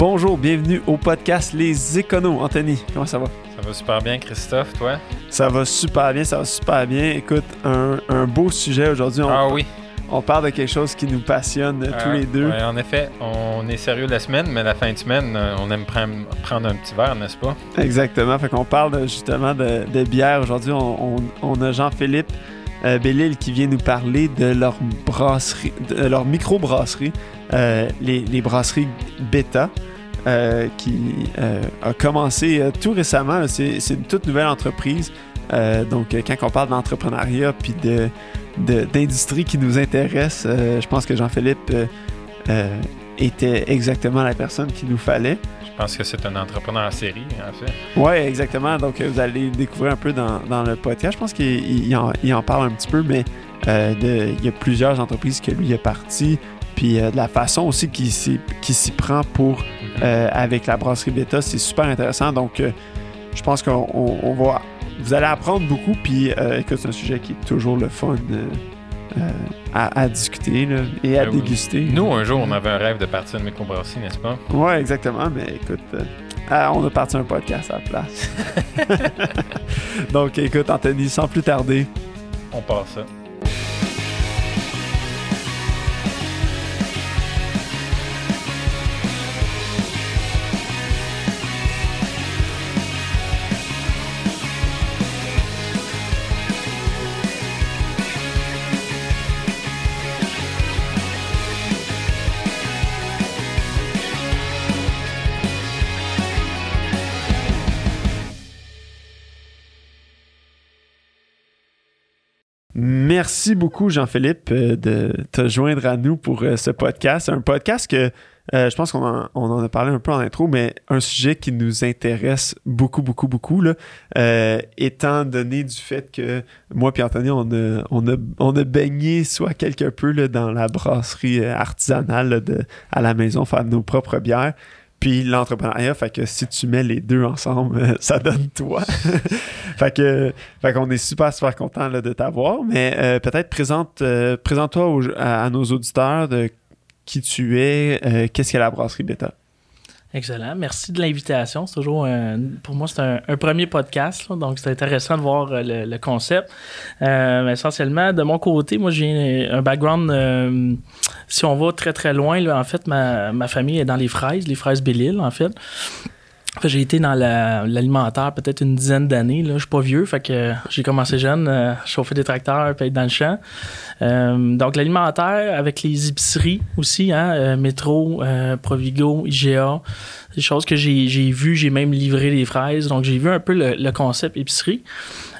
Bonjour, bienvenue au podcast Les Éconos. Anthony, comment ça va? Ça va super bien, Christophe, toi? Ça va super bien, ça va super bien. Écoute, un, un beau sujet aujourd'hui. Ah oui. On parle de quelque chose qui nous passionne euh, tous Euh, les deux. ouais, en effet, on est sérieux la semaine, mais la fin de semaine, euh, on aime prendre, prendre un petit verre, n'est-ce pas? Exactement. Fait qu'on parle justement de, de bière. Aujourd'hui, on, on- on a Jean-Philippe euh, Bellil qui vient nous parler de leur brasserie, de leur micro-brasserie, euh, les, les brasseries Beta. Euh, qui euh, a commencé euh, tout récemment. C'est c'est une toute nouvelle entreprise. Donc, quand on parle d'entrepreneuriat puis de d'industrie qui nous intéresse, je pense que Jean-Philippe était exactement la personne qu'il nous fallait. Je pense que c'est un entrepreneur en série, en fait. Oui, exactement. Donc, vous allez découvrir un peu dans, dans le podcast. Je pense qu'il il- il en, il en parle un petit peu, mais euh, de- il y a plusieurs entreprises que lui est parti. Puis euh, de la façon aussi qu'il s'y qu'il s'y prend pour euh, avec la brasserie Beta, c'est super intéressant. Donc, euh, je pense qu'on on- on va. Vous allez apprendre beaucoup. Puis, euh, écoute, c'est un sujet qui est toujours le fun à, à discuter là, et à Ben oui. déguster. Nous, un jour, on avait un rêve de partir de microbrasserie, n'est-ce pas? Oui, exactement. Mais écoute, euh, ah, on a parti un podcast à la place. Donc, écoute, Anthony, sans plus tarder, On part ça. Merci beaucoup, Jean-Philippe, euh, de te joindre à nous pour euh, ce podcast. Un podcast que euh, je pense qu'on en, a parlé un peu en intro, mais un sujet qui nous intéresse beaucoup, beaucoup, beaucoup, étant donné du fait que moi et Anthony, on a, on a, on a baigné soit quelque peu là, dans la brasserie artisanale de, à la maison, faire nos propres bières. Puis l'entrepreneuriat, fait que si tu mets les deux ensemble, euh, ça donne toi. fait que, fait qu'on est super, super content de t'avoir. Mais euh, peut-être présente, euh, présente-toi à, à nos auditeurs de qui tu es, euh, qu'est-ce qu'est la brasserie Beta? Excellent. Merci de l'invitation. C'est toujours un- pour moi, c'est un, premier podcast, donc c'est intéressant de voir euh, le, concept. Euh, essentiellement, de mon côté, moi, j'ai un background. euh, si on va très très loin, là, en fait, ma, ma famille est dans les fraises, les fraises Belle-Île, en fait. J'ai été dans la- l'alimentaire peut-être une dizaine d'années. Je suis pas vieux, fait que j'ai commencé jeune, euh, chauffer des tracteurs, puis être dans le champ. Euh, donc l'alimentaire avec les épiceries aussi, hein, euh, Métro, euh, Provigo, IGA, des choses que j'ai j'ai vues, j'ai même livré des fraises. Donc j'ai vu un peu le, le concept épicerie.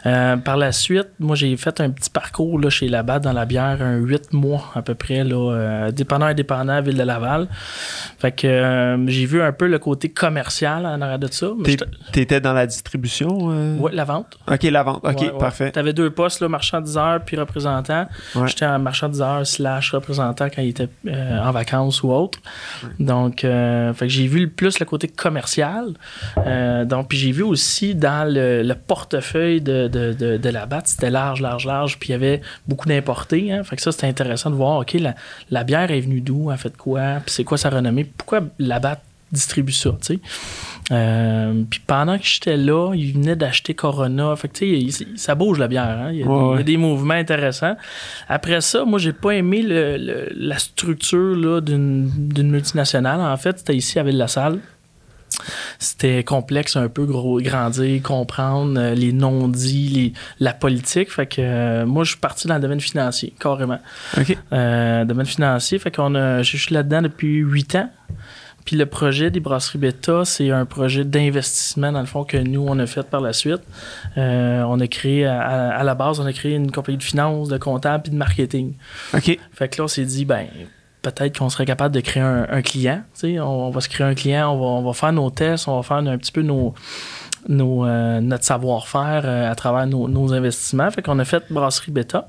Euh, par la suite, moi j'ai fait un petit parcours là, chez Labatt dans la bière, un 8 mois à peu près, là, euh, dépendant indépendant à Ville de Laval. Fait que euh, j'ai vu un peu le côté commercial en arrière de ça. T'étais dans la distribution? Ouais, la vente. Ok, la vente. Ok, Ouais, ouais. parfait. T'avais deux postes, là, marchandiseur puis représentant. Ouais. J'étais un marchandiseur slash représentant quand il était en vacances ou autre. Donc, fait que j'ai vu le plus le côté commercial. Donc, puis j'ai vu aussi dans le, le portefeuille de, de, de, de la c'était large, large, large, puis il y avait beaucoup d'importés. Hein. Fait que ça, c'était intéressant de voir, OK, la, la bière est venue d'où, elle fait de quoi, puis c'est quoi sa renommée, pourquoi la BAT distribue ça, tu sais? Euh, puis pendant que j'étais là, il venait d'acheter Corona. Fait que, tu sais, ça bouge la bière. hein. Il, y a, Ouais, il y a ouais. des mouvements intéressants. Après ça, moi, j'ai pas aimé le- le- la structure là, d'une, d'une multinationale. En fait, c'était ici à Ville-la-Salle. C'était complexe un peu, gros, grandir, comprendre euh, les non-dits, la politique. Fait que euh, moi, je suis parti dans le domaine financier, carrément. Ok. Euh, domaine financier, fait qu'on a, je suis là-dedans depuis huit ans. Puis le projet des brasseries Beta, c'est un projet d'investissement, dans le fond, que nous, on a fait par la suite. Euh, on a créé, à, la base, on a créé une compagnie de finance, de comptable puis de marketing. Ok. Fait que là, on s'est dit, ben, peut-être qu'on serait capable de créer un, un client. On, on va se créer un client, on va, on va faire nos tests, on va faire un petit peu nos, nos, euh, notre savoir-faire euh, à travers nos, nos investissements. Fait qu'on a fait Brasserie Beta.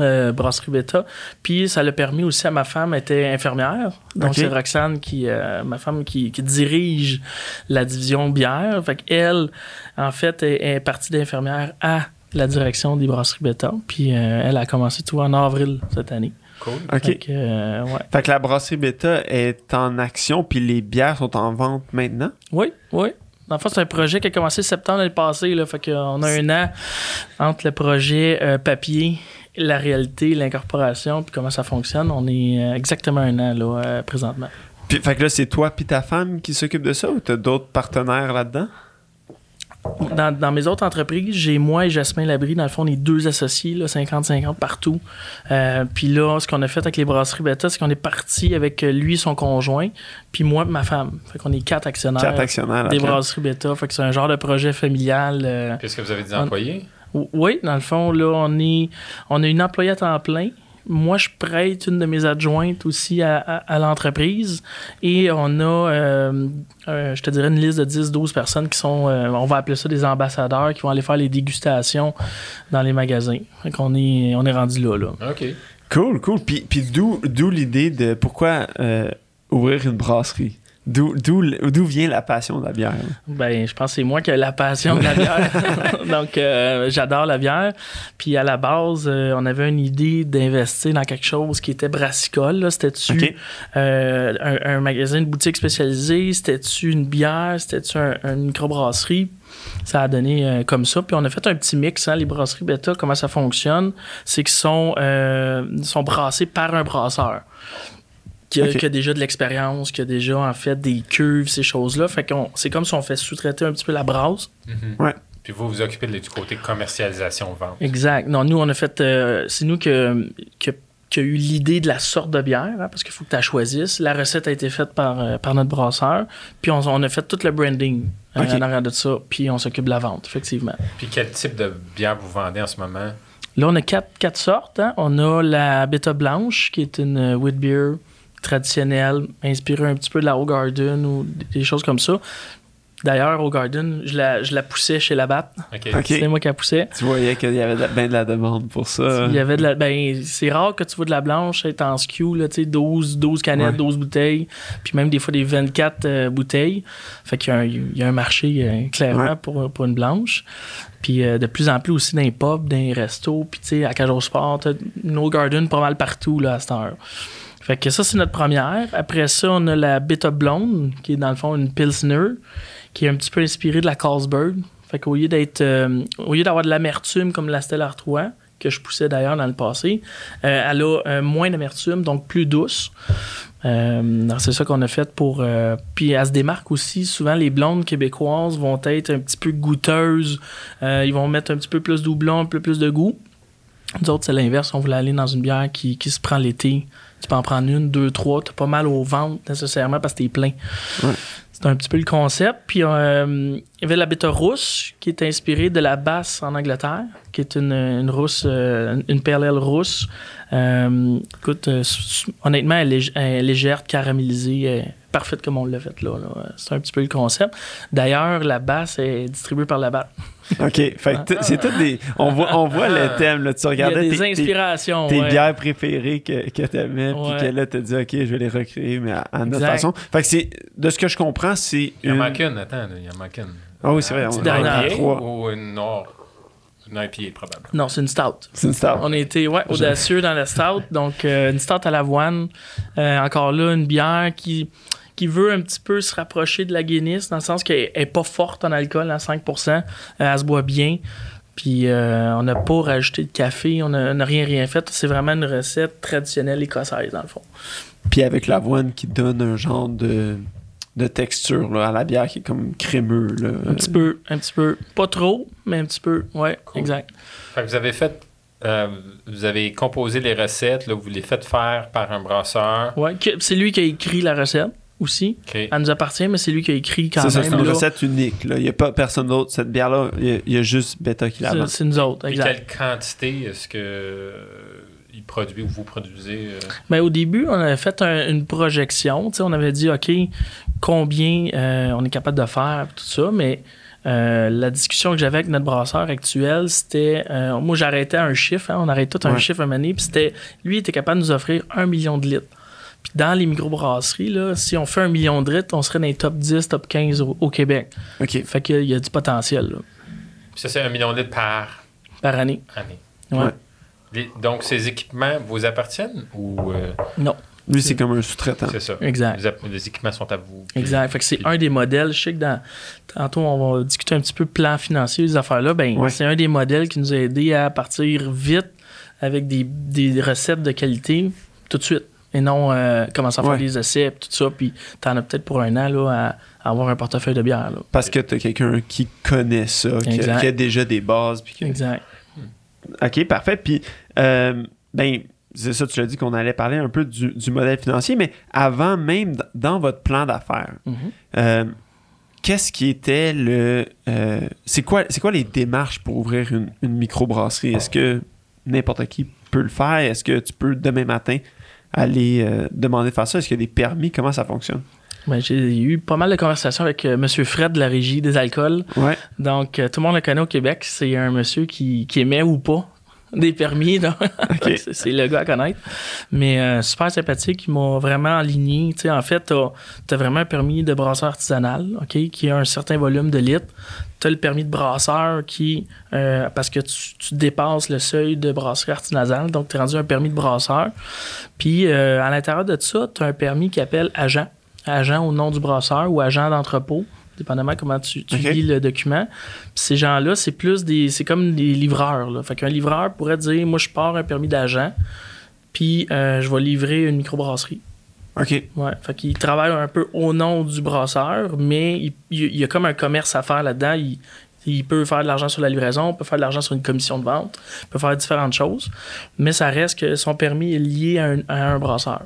euh, Brasserie Beta. Puis ça l'a permis aussi à ma femme, elle était infirmière. Donc c'est Roxane, qui, euh, ma femme, qui, qui dirige la division bière. Fait qu'elle, en fait, est, est partie d'infirmière à la direction des Brasseries Beta. Puis euh, elle a commencé tout en avril cette année. Cool. OK. Fait que, euh, ouais. Fait que la brasserie Beta est en action, puis les bières sont en vente maintenant? Oui, oui. Dans le fond, c'est un projet qui a commencé septembre l'année passée. Là, fait qu'on a un an entre le projet euh, papier, la réalité, l'incorporation, puis comment ça fonctionne. On est euh, exactement un an là, présentement. Puis, fait que là, c'est toi puis ta femme qui s'occupent de ça ou t'as d'autres partenaires là-dedans? Dans, dans mes autres entreprises, j'ai moi et Jasmin Labrie, dans le fond, on est deux associés, là, 50-50 partout. Euh, puis là, ce qu'on a fait avec les brasseries Beta, c'est qu'on est parti avec euh, lui, son conjoint, puis moi et ma femme. Fait qu'on est quatre actionnaires Quatre actionnaires des brasseries Beta. Fait que c'est un genre de projet familial. euh, Qu'est-ce que vous avez On- employés? Oui, dans le fond, là, on est on a une employée à temps plein. Moi, je prête une de mes adjointes aussi à, à- à l'entreprise. Et on a, euh, euh, je te dirais, une liste de 10-12 personnes qui sont, euh, on va appeler ça des ambassadeurs, qui vont aller faire les dégustations dans les magasins. Fait qu'on est, on est rendu là, là. OK. Cool, cool. Puis, puis d'où, d'où l'idée de pourquoi euh, ouvrir une brasserie? D'où, d'où, d'où vient la passion de la bière? Ben, je pense que c'est moi qui ai la passion de la bière. Donc, euh, j'adore la bière. Puis, à la base, euh, on avait une idée d'investir dans quelque chose qui était brassicole. C'était-tu euh, un, un magasin de boutique spécialisé? C'était-tu une bière? C'était-tu un, une microbrasserie? Ça a donné euh, comme ça. Puis on a fait un petit mix. Hein, les brasseries bêta, comment ça fonctionne? C'est qu'ils sont, euh, sont brassés par un brasseur. Qui a, qui a déjà de l'expérience, qui a déjà en fait des cuves, ces choses-là. Fait qu'on c'est comme si on fait sous-traiter un petit peu la brasse. Mhm. Ouais. Puis vous vous occupez de- du côté commercialisation-vente. Exact. Non, nous, on a fait. euh, c'est nous que, que- qui a eu l'idée de la sorte de bière, hein, parce qu'il faut que tu la choisisses. La recette a été faite par, euh, par notre brasseur. Puis on, on a fait tout le branding euh, Ok. en arrière de ça. Puis on s'occupe de la vente, effectivement. Puis quel type de bière vous vendez en ce moment? Là, on a quatre, quatre sortes. hein. On a la Beta Blanche, qui est une wheat beer traditionnelle, inspirée un petit peu de la Garden ou des choses comme ça. D'ailleurs, Garden, je la, je la poussais chez la BAT. OK. OK. C'est moi qui la poussais. Tu voyais qu'il y avait de la- ben de la demande pour ça. Il y avait de la. Ben, c'est rare que tu vois de la blanche être en SKU, là, tu sais, 12, 12 canettes, Ouais. 12 bouteilles, puis même des fois des 24 euh, bouteilles. Fait qu'il y a un, il y a un marché, euh, clairement, Ouais. pour, pour une blanche. Puis euh, de plus en plus aussi dans les pubs, dans les restos, puis tu sais, à Cajot Sport, No Garden pas mal partout, là, à cette heure. Fait que ça, c'est notre première. Après ça, on a la Beta Blonde, qui est dans le fond une Pilsner, qui est un petit peu inspirée de la Carlsberg. Fait qu'au lieu d'être, euh, au lieu d'avoir de l'amertume comme la Stella Artois, que je poussais d'ailleurs dans le passé, euh, elle a euh, moins d'amertume, donc plus douce. C'est ça qu'on a fait pour. puis elle se démarque aussi. Souvent, les blondes québécoises vont être un petit peu goûteuses. Ils vont mettre un petit peu plus doublon, un peu plus de goût. Nous autres, c'est l'inverse. On voulait aller dans une bière qui, qui se prend l'été. Tu peux en prendre une, deux, trois. T'as pas mal au ventre nécessairement parce que t'es plein. Ouais. C'est un petit peu le concept. Puis euh, il y avait la bêta rousse qui est inspirée de la basse en Angleterre, qui est une, une rousse, euh, une pale ale rousse. Euh, écoute, euh, honnêtement, elle est, lég- elle est légère, caramélisée, parfaite comme on l'a fait là. là. C'est un petit peu le concept. D'ailleurs, la basse est distribuée par la BAT. OK. Fait que t- c'est tout des. On voit, on voit le thème. Là. Tu Il y a regardais des tes, inspirations. tes ouais. bières préférées que, que t'aimais, puis Ouais. que là, t'as dit, OK, je vais les recréer, mais à, à notre Exact. façon. Fait que c'est. De ce que je comprends, c'est. Il y en une- manque une, attends, il y en manque une. Ah oui, c'est vrai, Une trois. Ou une noire. Une IPA, probablement. Non, c'est une stout. C'est une star. On a été ouais, audacieux dans la stout. Donc, euh, une stout à l'avoine. Euh, encore là, une bière qui, qui veut un petit peu se rapprocher de la Guinness, dans le sens qu'elle n'est pas forte en alcool, à 5%. Euh, elle se boit bien. Puis, euh, on n'a pas rajouté de café, on n'a on n'a rien, rien fait. C'est vraiment une recette traditionnelle écossaise, dans le fond. Puis avec l'avoine qui donne un genre de, de texture là, à la bière qui est comme crémeux. Là. Un petit peu, un petit peu. Pas trop, mais un petit peu. Ouais, Cool. exact. Fait que vous avez fait. euh, vous avez composé les recettes, là, vous les faites faire par un brasseur. Ouais, c'est lui qui a écrit la recette aussi. OK. Elle nous appartient, mais c'est lui qui a écrit quand même. c'est une là. recette unique. là. Il n'y a pas personne d'autre. Cette bière-là, il y a- il y, a juste Beta qui la C'est- nous autres, exact. quelle quantité est-ce que produit ou vous produisez? euh? Mais au début, on avait fait un- une projection. Tu sais, on avait dit, OK, combien euh, on est capable de faire, tout ça. Mais euh, la discussion que j'avais avec notre brasseur actuel, c'était. euh, moi, j'arrêtais un chiffre. hein, on arrête tout un Ouais. chiffre à année. Puis c'était. Lui, il était capable de nous offrir un million de litres. Puis dans les microbrasseries, là, si on fait un million de litres, on serait dans les top 10, top 15 au, au Québec. OK. Fait qu'il y a du potentiel là, Puis ça, c'est un million de litres par par année. année. Ouais. Ouais. Les- donc, ces équipements vous appartiennent ou euh, Non, Lui, c'est comme un sous-traitant. c'est ça? exact. Les, équipements sont à vous. puis- Exact. Fait que c'est puis- un des modèles. Je sais que dans. Tantôt, on va discuter un petit peu plan financier, les affaires-là. Ben, Ouais. c'est un des modèles qui nous a aidé à partir vite avec des, des recettes de qualité tout de suite. Et non euh, commencer à faire Ouais. des essais, tout ça. Puis t'en as peut-être pour un an là, à, à avoir un portefeuille de bière. Là. Parce que t'as quelqu'un qui connaît ça, qui a, Exact. qui a déjà des bases. puis que- Exact. OK, parfait. Puis, euh, ben, c'est ça, tu l'as dit qu'on allait parler un peu du, du modèle financier, mais avant même, dans votre plan d'affaires, Mhm. euh, qu'est-ce qui était le. euh, c'est quoi, c'est quoi les démarches pour ouvrir une, une microbrasserie? Est-ce que n'importe qui peut le faire? Est-ce que tu peux demain matin aller euh, demander de faire ça? Est-ce qu'il y a des permis? Comment ça fonctionne? Ben, j'ai eu pas mal de conversations avec euh, Monsieur Fred de la régie des alcools. Ouais. Donc, euh, tout le monde le connaît au Québec. C'est un monsieur qui, qui émet ou pas des permis. c'est le gars à connaître. Mais euh, super sympathique. Il m'a vraiment aligné. En fait, tu as, vraiment un permis de brasseur artisanal ok, qui a un certain volume de litres. Tu as le permis de brasseur qui, euh, parce que tu, tu dépasses le seuil de brasserie artisanale, donc tu es rendu un permis de brasseur. Puis euh, à l'intérieur de ça, tu as un permis qui appelle agent. Agent au nom du brasseur ou agent d'entrepôt, dépendamment comment tu, lis le document. Puis ces gens-là, c'est plus des. C'est comme des livreurs. Là. Fait qu'un livreur pourrait dire Moi, je pars un permis d'agent, puis euh, je vais livrer une microbrasserie. OK. Ouais. Fait qu'il travaille un peu au nom du brasseur, mais il, y a comme un commerce à faire là-dedans. Il, il peut faire de l'argent sur la livraison, il peut faire de l'argent sur une commission de vente, il peut faire différentes choses, mais ça reste que son permis est lié à un, à un brasseur.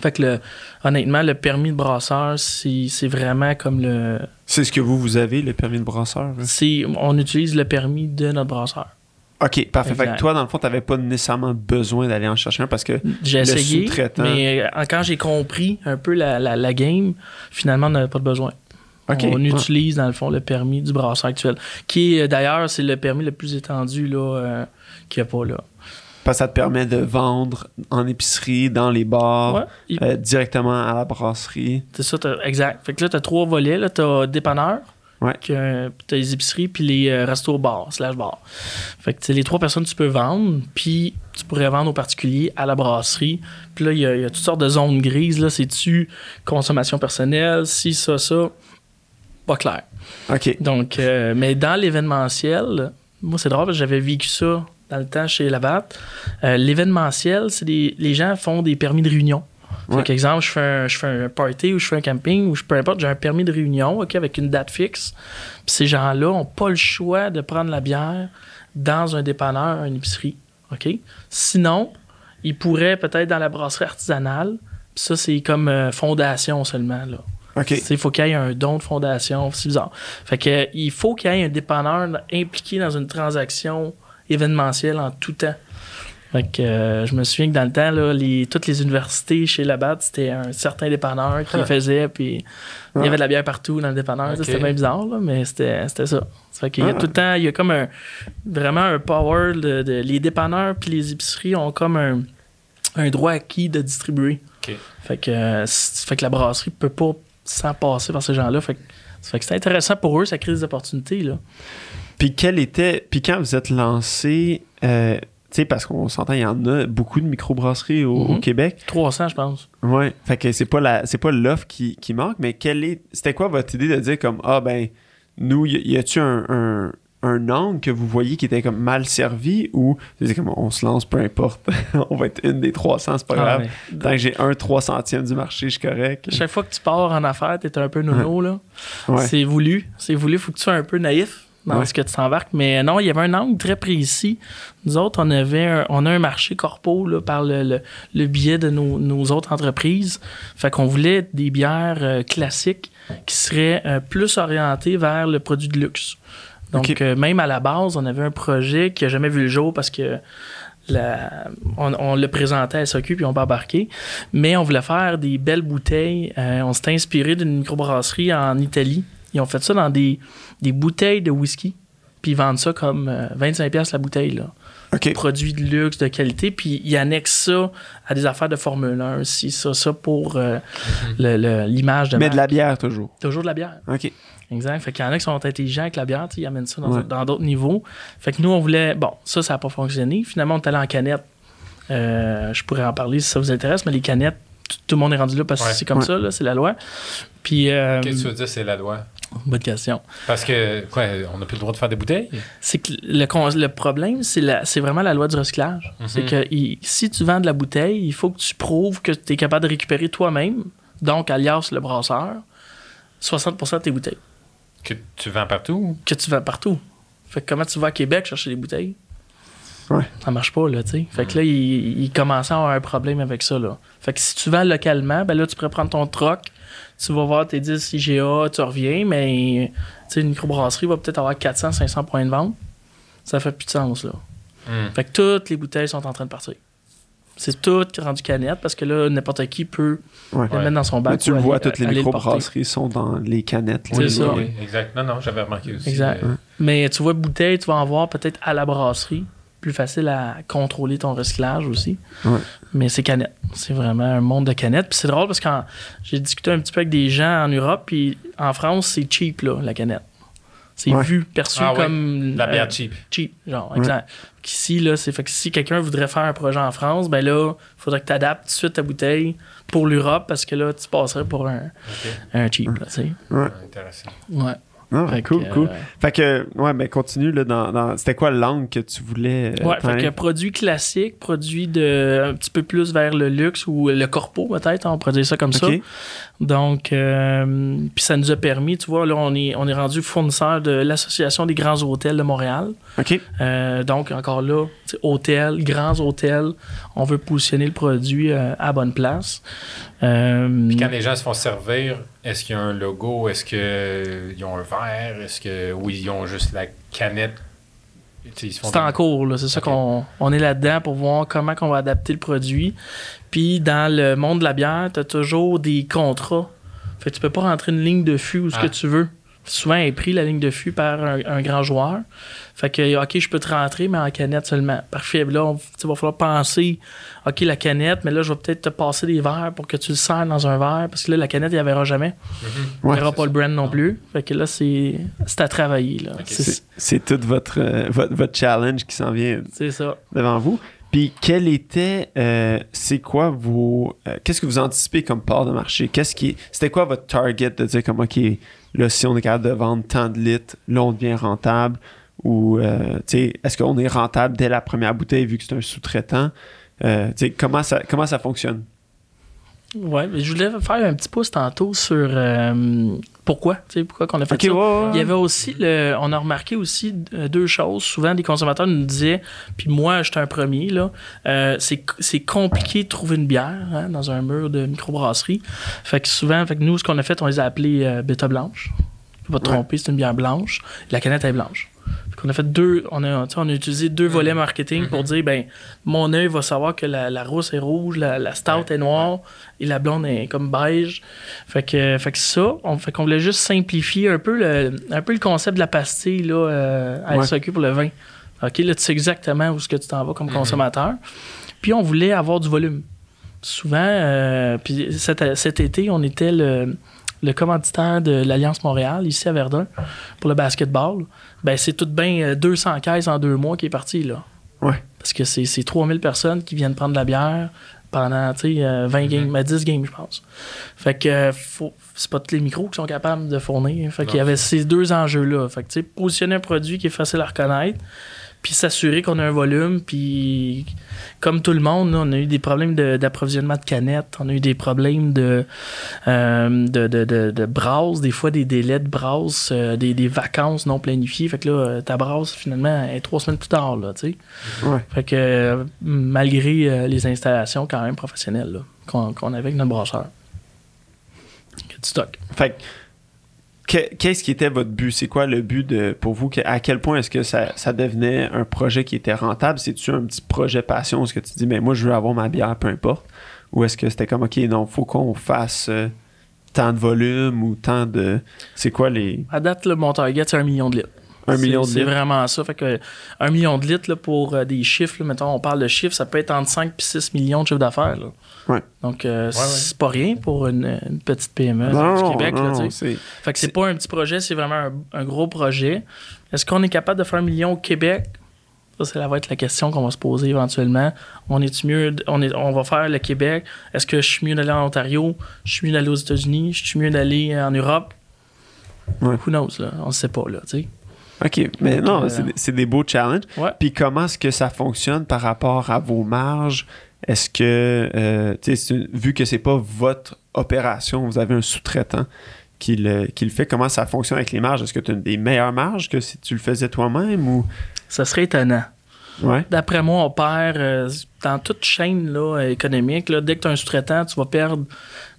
Fait que le, honnêtement, le permis de brasseur, c'est vraiment comme le. C'est ce que vous, vous avez, le permis de brasseur? hein? c'est On utilise le permis de notre brasseur. OK, parfait. Fait que toi, dans le fond, t'avais pas nécessairement besoin d'aller en chercher un parce que J'ai essayé, sous-traitant. mais euh, quand j'ai compris un peu la, la, la game, finalement, on n'avait pas de besoin. On Ouais. utilise, dans le fond, le permis du brasseur actuel, qui d'ailleurs, c'est le permis le plus étendu là, euh, qu'il n'y a pas là. Parce que ça te permet de vendre en épicerie, dans les bars, Ouais, il- euh, directement à la brasserie. c'est ça, t'as- exact. Fait que là, tu as trois volets. Tu as dépanneur, Ouais. tu as les épiceries, puis les euh, restos bars, slash bars. Fait que les trois personnes que tu peux vendre, puis tu pourrais vendre aux particuliers à la brasserie. Puis là, il y, a- il y a toutes sortes de zones grises. Là, c'est-tu consommation personnelle, si, ça, ça? Pas clair. OK. Donc, euh, mais dans l'événementiel, moi, c'est drôle parce que j'avais vécu ça dans le temps chez Labatt. Euh, l'événementiel, c'est les gens font des permis de réunion. Ouais. Fait qu'exemple, je fais, un, je fais un party ou je fais un camping ou je, peu importe, j'ai un permis de réunion ok, avec une date fixe. Puis ces gens-là n'ont pas le choix de prendre la bière dans un dépanneur, une épicerie. ok? Sinon, ils pourraient peut-être dans la brasserie artisanale. Puis ça, c'est comme euh, fondation seulement. Là. Il faut qu'il y ait un don de fondation. C'est bizarre. Fait que, il faut qu'il y ait un dépanneur impliqué dans une transaction événementielle en tout temps. Fait que, euh, je me souviens que dans le temps, là, les, toutes les universités chez Labatt, c'était un certain dépanneur qui Ah. le faisait. Puis il y avait de la bière partout dans le dépanneur. C'était bien bizarre, là, mais c'était ça. Ça fait qu'il y a tout le temps, il y a comme un vraiment un power. De, de- les dépanneurs puis les épiceries ont comme un, un droit acquis de distribuer. Fait que, euh, fait que la brasserie peut pas s'en passer par ces gens-là. Fait que, ça fait que c'est intéressant pour eux, ça crée des opportunités. Là. Puis quel était. Puis quand vous êtes lancé, euh, tu sais, parce qu'on s'entend, il y en a beaucoup de microbrasseries au, au Mhm. Québec. 300, je pense. Ouais. Fait que c'est pas la, c'est pas l'offre qui, qui manque, mais quelle est. C'était quoi votre idée de dire comme ah ben nous y, a-tu un, un un angle que vous voyez qui était comme mal servi ou c'est comme on se lance peu importe on va être une des 300 c'est pas Ah, grave tant que j'ai un 3 centième du marché je suis correct Chaque fois que tu pars en affaires, t'es un peu nono. Là. ouais C'est voulu. C'est voulu. Faut que tu sois un peu naïf dans Ouais. ce que tu t'embarques. Mais non, il y avait un angle très précis. Nous autres, on avait un, on a un marché corpo là, par le, le, le biais de nos, nos autres entreprises. Fait qu'on voulait des bières euh, classiques qui seraient euh, plus orientées vers le produit de luxe. Donc, euh, même à la base, on avait un projet qui a jamais vu le jour parce que la- on, on le présentait à SOQ puis on pas embarqué. Mais on voulait faire des belles bouteilles. On s'était inspiré d'une microbrasserie en Italie. Ils ont fait ça dans des, des bouteilles de whisky. puis ils vendent ça comme euh, 25$ la bouteille. Là. Produit de luxe, de qualité, puis ils annexent ça à des affaires de Formule 1 aussi, ça, ça pour euh, le- le- l'image de Mais marque. de la bière toujours. Toujours de la bière. OK. Exact. Fait qu'il y en a qui sont intelligents avec la bière, ils amènent ça dans Ouais. d'autres niveaux. Fait que nous, on voulait. Bon, ça, ça n'a pas fonctionné. Finalement, on est allé en canette. Euh, je pourrais en parler si ça vous intéresse, mais les canettes, tout, tout le monde est rendu là parce que Ouais. c'est comme Ouais. ça, là, c'est la loi. Puis, euh, Qu'est-ce que tu veux dire, c'est la loi? Bonne question. Parce que, quoi, on n'a plus le droit de faire des bouteilles? C'est que le, con- le problème, c'est la- c'est vraiment la loi du recyclage. Mhm. C'est que il- si tu vends de la bouteille, il faut que tu prouves que tu es capable de récupérer toi-même, donc alias le brasseur, 60% de tes bouteilles. Que tu vends partout? que tu vends partout. Fait que comment tu vas à Québec chercher des bouteilles? Ouais. Ça marche pas, là, tu sais. Fait que là, il, il commençait à avoir un problème avec ça, là. Fait que si tu vends localement, ben là, tu pourrais prendre ton troc, tu vas voir tes 10 IGA, tu reviens, mais, tu sais, une microbrasserie va peut-être avoir 400, 500 points de vente. Ça fait plus de sens, là. Hmm. Fait que toutes les bouteilles sont en train de partir. C'est tout rendu canette parce que là, n'importe qui peut Ouais. le mettre dans son bac. Mais tu le vois, aller- toutes les le microbrasseries sont dans les canettes. là. C'est Oui, ça. oui, oui, exact. Non, non, j'avais remarqué aussi. Exact. euh, Mais tu vois, bouteille, tu vas en voir peut-être à la brasserie. Plus facile à contrôler ton recyclage aussi. Ouais. Mais c'est canette. C'est vraiment un monde de canettes. Puis c'est drôle parce que j'ai discuté un petit peu avec des gens en Europe, puis en France, c'est cheap, là, la canette. C'est Ouais. vu, perçu Ah ouais, comme. La bière euh, cheap. cheap, genre, Ouais. exact. Ici, là, c'est fait que si quelqu'un voudrait faire un projet en France, ben là, il faudrait que tu adaptes tout de suite ta bouteille pour l'Europe parce que là, tu passerais pour un, un cheap, là, tu sais. Ouais. Intéressant. Ouais. Ah, Fait cool, que, cool. euh, Fait que, ouais, ben continue, là, dans, dans- c'était quoi l'angle que tu voulais euh, Ouais, fait que produit classique, produit de un petit peu plus vers le luxe ou le corpo peut-être, on pourrait dire ça comme ça. Donc, euh, puis ça nous a permis, tu vois, là on est on est rendu fournisseur de l'association des grands hôtels de Montréal. OK. Euh, donc encore là, hôtels, grands hôtels, on veut positionner le produit euh, à bonne place. Euh, Puis quand les gens se font servir, est-ce qu'il y a un logo? Est-ce qu'ils ont un verre? Est-ce que, oui, ils ont juste la canette? C'est en cours, là. C'est ça qu'on on est là-dedans pour voir comment on va adapter le produit. Puis dans le monde de la bière, tu as toujours des contrats. Fait que tu peux pas rentrer une ligne de fût où ce Ah. que tu veux. Souvent, elle est pris la ligne de fût par un, un grand joueur. Fait que, OK, je peux te rentrer, mais en canette seulement. Parfait. Là, on- tu va falloir penser, OK, la canette, mais là, je vais peut-être te passer des verres pour que tu le sers dans un verre. Parce que là, la canette, il n'y verra jamais. Il Ouais, n'y verra c'est pas le brand non plus. Fait que là, c'est c'est à travailler. là. C'est tout votre, euh, votre, votre challenge qui s'en vient c'est ça. devant vous. Puis, quel était, euh, c'est quoi vos, euh, qu'est-ce que vous anticipez comme part de marché? Qu'est-ce qui, c'était quoi votre target de dire comme, OK, là, si on est capable de vendre tant de litres, là, on devient rentable? Ou, euh, tu sais, est-ce qu'on est rentable dès la première bouteille vu que c'est un sous-traitant? Euh, tu sais, comment ça, comment ça fonctionne? Mais je voulais faire un petit pouce tantôt sur euh, pourquoi, tu sais, pourquoi qu'on a fait ça. Il y avait aussi, le, on a remarqué aussi euh, deux choses. Souvent, des consommateurs nous disaient, puis moi, j'étais un premier, là, euh, c'est c'est compliqué de trouver une bière hein, dans un mur de microbrasserie. Fait que souvent, fait que nous, ce qu'on a fait, on les a appelés euh, bêta blanche. Faut Pas te Ouais. tromper, c'est une bière blanche. La canette est blanche. Qu'on a fait deux, on a, on a utilisé deux volets marketing pour dire, ben, mon œil va savoir que la, la rousse est rouge, la, la stout est noire et la blonde est comme beige. Fait que, fait que ça, on, fait qu'on voulait juste simplifier un peu le, un peu le concept de la pastille là, euh, à Ouais. SAQ pour le vin. OK, là, tu sais exactement où est-ce que tu t'en vas comme Mhm. consommateur. Puis on voulait avoir du volume. Souvent, euh, puis cet, cet été, on était le, le commanditaire de l'Alliance Montréal, ici à Verdun, pour le basketball. Ben, c'est tout de bien euh, 200 caisses en deux mois qui est parti, là. Ouais. Parce que c'est c'est 3000 personnes qui viennent prendre de la bière pendant, tu sais, euh, 20 games, ben, 10 games, je pense. Fait que euh, faut- c'est pas tous les micros qui sont capables de fournir. Fait qu'il y avait ces deux enjeux-là. Fait que, tu sais, positionner un produit qui est facile à reconnaître, puis s'assurer qu'on a un volume, puis comme tout le monde, on a eu des problèmes d'approvisionnement de, canettes, on a eu des problèmes de, euh, de, de, de, brasse, des fois des délais de brasse, euh, des, des vacances non planifiées. Fait que là, euh, ta brasse, finalement, est trois semaines plus tard, là, tu sais. Ouais. Fait que euh, malgré les installations quand même professionnelles là, qu'on qu'on avait avec notre brasseur. A du stock. Fait que, que- qu'est-ce qui était votre but? C'est quoi le but pour vous? À quel point est-ce que ça, ça devenait un projet qui était rentable? C'est-tu un petit projet passion? Est-ce que tu dis, mais moi, je veux avoir ma bière, peu importe? Ou est-ce que c'était comme, OK, non, faut qu'on fasse euh, tant de volume ou tant de. C'est quoi les. À date, le mon target, c'est un million de litres. Un C'est- million de C'est litres. vraiment ça. Fait que un million de litres là, pour euh, des chiffres, là, mettons, on parle de chiffres, ça peut être entre 5 et 6 millions de chiffres d'affaires. Ouais. Donc, euh, ouais. c'est pas rien pour une, une petite PME Non, du Québec. non, là, Fait que c'est pas un petit projet, c'est vraiment un, un gros projet. Est-ce qu'on est capable de faire un million au Québec? Ça, ça va être la question qu'on va se poser éventuellement. On est mieux, on, est, on va faire le Québec? Est-ce que je suis mieux d'aller en Ontario? Je suis mieux d'aller aux États-Unis? Je suis mieux d'aller en Europe? Ouais. Who knows, là? On ne sait pas, là, tu sais. OK, mais Donc, non, euh, c'est des- c'est des beaux challenges. Ouais. Puis comment est-ce que ça fonctionne par rapport à vos marges? Est-ce que, euh, tu sais, c'est- vu que c'est pas votre opération, vous avez un sous-traitant qui le, qui le fait, comment ça fonctionne avec les marges? Est-ce que tu as des meilleures marges que si tu le faisais toi-même ou... Ça serait étonnant. Ouais. D'après moi, on perd euh, dans toute chaîne là, économique. Là, dès que tu as un sous-traitant, tu vas perdre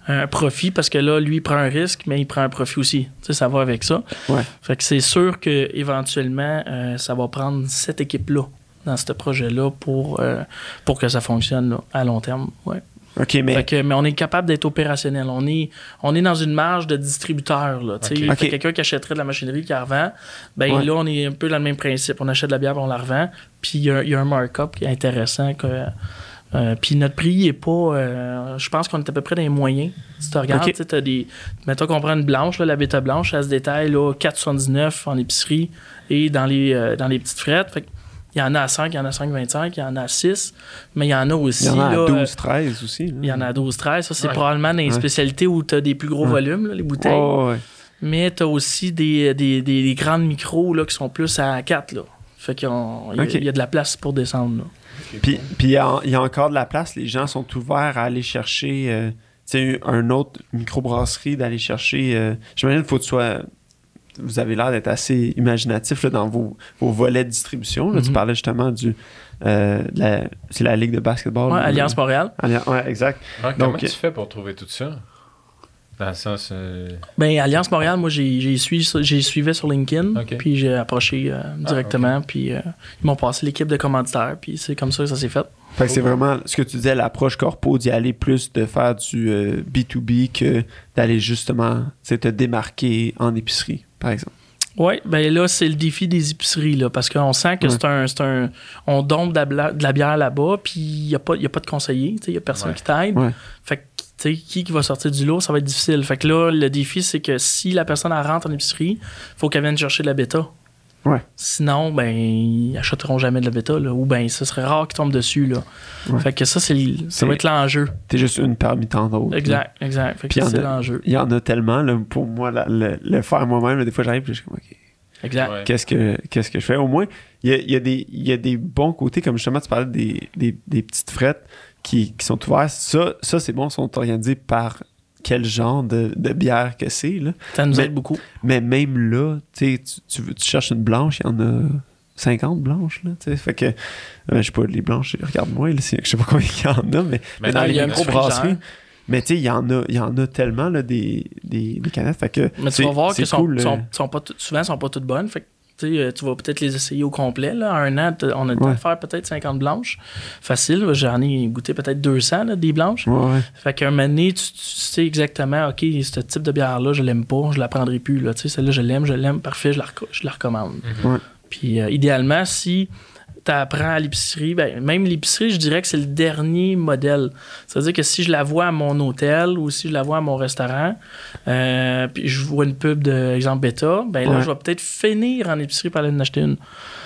un profit parce que là, lui, il prend un risque, mais il prend un profit aussi. Tu sais, ça va avec ça. Ouais. Fait que c'est sûr que éventuellement, euh, ça va prendre cette équipe-là dans ce projet-là pour, euh, pour que ça fonctionne là, à long terme. Ouais. OK, mais... Que- mais on est capable d'être opérationnel. On est, on est dans une marge de distributeur. Là, tu sais. Ok. Fait Ok. Quelqu'un qui achèterait de la machinerie qui la revend, ben Ouais. là, on est un peu dans le même principe. On achète de la bière, on la revend. Puis il y, y a un markup qui est intéressant. Que, euh, puis notre prix est pas. euh, je pense qu'on est à peu près dans les moyens. Si tu regardes, Ok. tu sais, t'as des. Mettons qu'on prend une blanche, là, la bêta blanche, elle se détaille là, 4,79 en épicerie et dans les, euh, dans les petites frettes. Fait que il y en a à 5, il y en a à 5,25, il y en a à 6, mais il y en a aussi. Il y en a à là, euh, 12, 13 aussi. là. il y en a à 12-13. Ça, c'est Ouais. probablement dans les Ouais. spécialités où tu as des plus gros Ouais. volumes, là, les bouteilles. Oh. Mais tu as aussi des, des, des, des grandes micros là, qui sont plus à 4. Là. Fait qu'il y, a- Ok. il y a de la place pour descendre. Là. Puis puis il y, a- il y a encore de la place. Les gens sont ouverts à aller chercher euh, tu sais, un autre microbrasserie, d'aller chercher. euh, J'imagine qu'il faut que tu sois. Vous avez l'air d'être assez imaginatif là, dans vos, vos volets de distribution. là. Tu Mhm. parlais justement du. euh, de la- c'est la Ligue de basketball. Ouais, ou- Alliance Montréal. Alliance- ouais, exact. Ouais, comment Donc, tu fais pour trouver tout ça? Dans le sens. euh, Ben, Alliance Montréal, moi, j'ai suivi, ça- j'ai suivi sur LinkedIn. Puis j'ai approché euh, directement. Puis euh, ils m'ont passé l'équipe de commanditaires. Puis c'est comme ça que ça s'est fait. Fait que c'est vraiment ce que tu disais, l'approche corpo, d'y aller plus de faire du euh, B2B que d'aller justement te démarquer en épicerie, par exemple. Oui, ben là, c'est le défi des épiceries, là, parce qu'on sent que Ouais. c'est un, c'est un. On dompe de la, bla- de la bière là-bas, puis il n'y a, pas- y a pas de conseiller, il n'y a personne Ouais. qui t'aide. Ouais. Fait que, tu sais, qui qui va sortir du lot, ça va être difficile. Fait que là, le défi, c'est que si la personne elle rentre en épicerie, faut qu'elle vienne chercher de la bêta. Ouais. Sinon, ben, ils achèteront jamais de la bêta, là, ou ben, ce serait rare qu'ils tombent dessus, là. Ouais. Fait que ça, c'est, le- ça C'est- va être l'enjeu. T'es juste une parmi tant d'autres. là. Exact, exact. Fait que c'est l'enjeu. Il y en a tellement, là, pour moi, la- le, le faire moi-même, des fois j'arrive et je suis comme, OK, Exact. ouais. qu'est-ce que, qu'est-ce que je fais? Au moins, il y a, y a des, il y a des bons côtés, comme justement, tu parlais des, des, des petites frettes qui, qui sont ouvertes. Ça, ça c'est bon, sont organisés par quel genre de, de bière que c'est, là. Ça nous Mais- aide beaucoup. Mais même là, tu, tu, tu, veux- tu cherches une blanche, il y en a 50 blanches, là, tu sais. Fait que, euh, je sais pas, les blanches, regarde-moi, je sais pas combien il y en a, mais, mais dans il les y a un micro-brasseries, mais tu sais, il y en a, y en a tellement, là, des, des, des canettes, fait que... Mais tu vas voir que sont, cool, sont, euh, sont pas tout- souvent, elles sont pas toutes bonnes. Fait que, euh, tu vas peut-être les essayer au complet. Là. À un an, on a le temps Ouais. de faire peut-être 50 blanches. Facile. J'en ai goûté peut-être 200 là, des blanches. Ouais, ouais. Fait qu'à un moment donné, tu, tu sais exactement, OK, ce type de bière-là, je l'aime pas, je la prendrai plus. Là. Tu sais, Celle-là, je l'aime, je l'aime, parfait, je la, je la recommande. Puis euh, idéalement, si tu apprends à l'épicerie, ben, même l'épicerie, je dirais que c'est le dernier modèle. C'est-à-dire que si je la vois à mon hôtel ou si je la vois à mon restaurant, euh, puis je vois une pub de exemple bêta, ben là, Ouais. je vais peut-être finir en épicerie par aller en acheter une.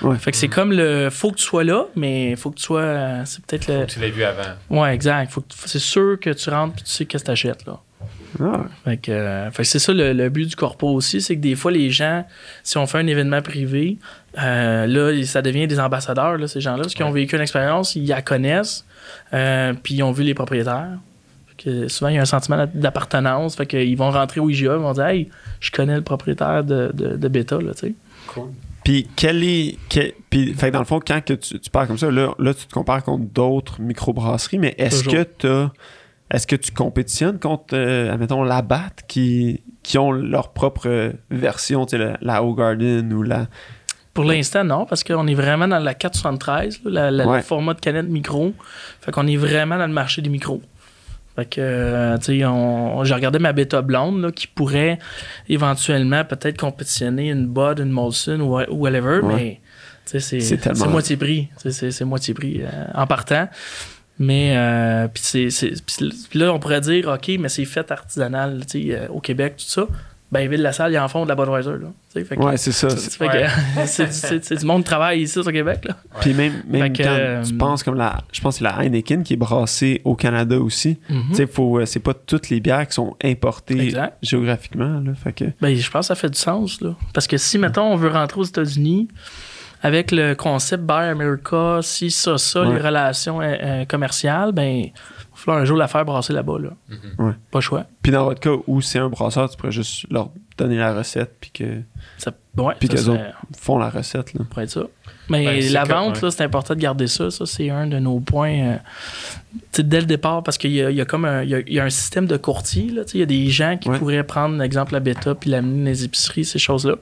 Ouais. Fait que c'est comme le faut que tu sois là, mais faut que tu sois. euh, C'est peut-être le. Tu l'as vu avant. Ouais, exact. Faut que tu- c'est sûr que tu rentres et tu sais qu'est-ce que tu achètes, là. Ah, Fait que, euh, fait que c'est ça le, le but du corpo aussi, c'est que des fois, les gens, si on fait un événement privé, euh, là, ça devient des ambassadeurs, là, ces gens-là, parce qu'ils ont vécu une expérience, ils la connaissent, euh, puis ils ont vu les propriétaires. Fait que souvent, il y a un sentiment d'appartenance, fait qu'ils vont rentrer au IGA, ils vont dire Hey, je connais le propriétaire de, de, de Beta, là, tu sais. Cool. Puis, quel est. quel- puis, fait que dans le fond, quand que tu, tu parles comme ça, là, là, tu te compares contre d'autres microbrasseries, mais est-ce Toujours. que tu Est-ce que tu compétitionnes contre, euh, admettons, la BAT qui, qui ont leur propre version, tu sais, la, la Garden ou la. Pour l'instant, non, parce qu'on est vraiment dans la 473, là, la- la- Ouais. le format de canette micro. Fait qu'on est vraiment dans le marché des micros. Fait que, euh, tu sais, j'ai regardé ma bêta blonde là, qui pourrait éventuellement peut-être compétitionner une Bud, une Molson ou ou whatever, Ouais. mais c'est moitié prix. C'est moitié prix euh, en partant. Mais euh, puis c'est- c'est- puis puis là, on pourrait dire, OK, mais c'est fait artisanal tu sais, euh, au Québec, tout ça. Ben, Ville de la Salle, ils en font de la Budweiser. Là, fait que- Ouais, c'est ça. C'est- fait que Ouais. c'est- c'est c'est du monde qui travaille ici au Québec. Là. Puis même, même quand euh, tu penses comme la. Je pense que c'est la Heineken qui est brassée au Canada aussi. Tu sais, faut, euh, c'est pas toutes les bières qui sont importées Exact. géographiquement. Là, fait que, Ben, je pense que ça fait du sens. Là. Parce que si, mettons, on veut rentrer aux États-Unis avec le concept Buy America, si ça, ça, Ouais. les relations euh, euh, commerciales, ben, il va falloir un jour la faire brasser là-bas. Là. Ouais. Pas le choix. Puis dans votre cas où c'est un brasseur, tu pourrais juste leur donner la recette puis qu'ils Ça, ouais, Puis ça qu'eux serait- autres font la recette. Là. pourrait être ça. Mais Ben, la vente, ouais. là, c'est important de garder ça. Ça, c'est un de nos points. euh, dès le départ, parce qu'il y a, il y a comme un, il y a, il y a un système de courtier. Là, tu sais, il y a des gens qui Ouais. pourraient prendre, exemple, la bêta puis l'amener dans les épiceries, ces choses-là.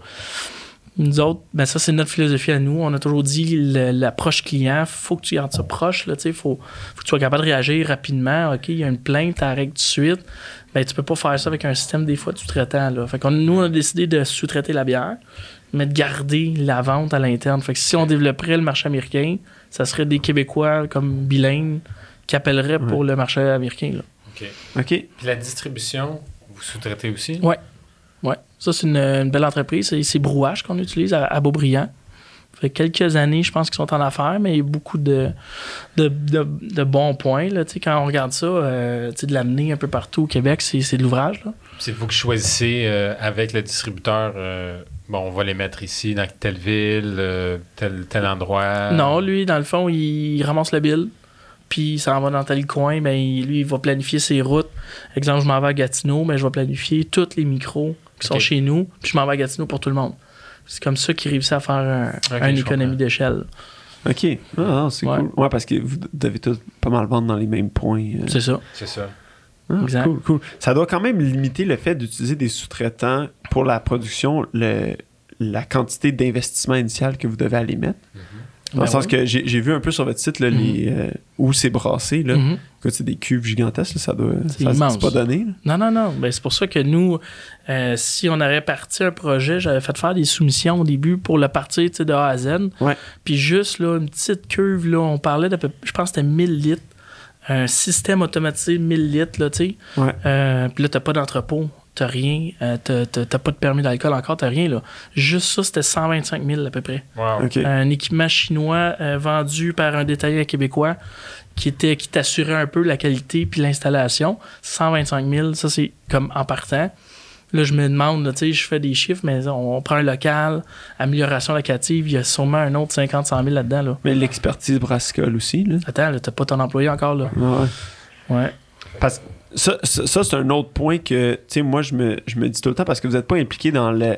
Nous autres, ben ça, c'est notre philosophie à nous. On a toujours dit le- l'approche client, faut que tu gardes ça proche. Là, tu sais, faut, faut que tu sois capable de réagir rapidement. OK, il y a une plainte, tu règle tout de suite. Ben, tu peux pas faire ça avec un système des fois de sous-traitant. Là. Fait qu'on, nous, on a décidé de sous-traiter la bière, mais de garder la vente à l'interne. Fait que si on développerait le marché américain, ça serait des Québécois comme bilingues qui appelleraient pour le marché américain. Là. OK. OK. Puis la distribution, vous sous-traitez aussi? Ouais. Ouais. Ça, c'est une, une belle entreprise. C'est, c'est Brouage qu'on utilise à, à Beaubriand. Ça fait quelques années, je pense qu'ils sont en affaires, mais il y a beaucoup de, de, de- de bons points. Là. Quand on regarde ça, euh, de l'amener un peu partout au Québec, c'est, c'est de l'ouvrage. Là. C'est vous qui choisissez euh, avec le distributeur, euh, bon, on va les mettre ici, dans telle ville, euh, tel, tel endroit. Non, lui, dans le fond, il ramasse le bill, puis il s'en va dans tel coin, ben, il- lui, il va planifier ses routes. Exemple, je m'en vais à Gatineau, mais je vais planifier tous les micros qui sont chez nous, puis je m'en vais à Gatineau pour tout le monde. C'est comme ça qu'il réussit à faire un- une économie d'échelle. OK. Ah, non, c'est Ouais. cool. Ouais, parce que vous devez tous pas mal vendre dans les mêmes points. euh. C'est ça. C'est ça. Ah, Exact. Cool, cool. Ça doit quand même limiter le fait d'utiliser des sous-traitants pour la production, le, la quantité d'investissement initial que vous devez aller mettre. Dans Ben le sens oui. que j'ai vu un peu sur votre site là, les, euh, où c'est brassé. Là. Mhm. Écoute, c'est des cuves gigantesques. là, ça doit. C'est pas donné. là? Non, non, non. Ben, c'est pour ça que nous, euh, si on aurait parti un projet, j'avais fait faire des soumissions au début pour le partir de A à Z. Ouais. Puis juste là, une petite cuve, là, on parlait d'à peu je pense que c'était 1000 litres. Un système automatisé 1000 litres, là, tu sais. Ouais. Euh, puis là, t'as pas d'entrepôt, t'as rien, euh, t'as, pas de permis d'alcool encore, t'as rien, là. Juste ça, c'était 125 000 à peu près. Wow. Un équipement chinois euh, vendu par un détaillant québécois qui était qui t'assurait un peu la qualité puis l'installation. 125 000, ça c'est comme en partant. Là, je me demande, tu sais, je fais des chiffres, mais on, on prend un local, amélioration locative, il y a sûrement un autre 50 100 000 là-dedans. Là. Mais l'expertise brassicole aussi. Là. Attends, là, t'as pas ton employé encore, là. Ouais. Ouais. Parce que ça, ça, ça, c'est un autre point que, tu sais, moi, je me, je me dis tout le temps parce que vous n'êtes pas impliqué dans le,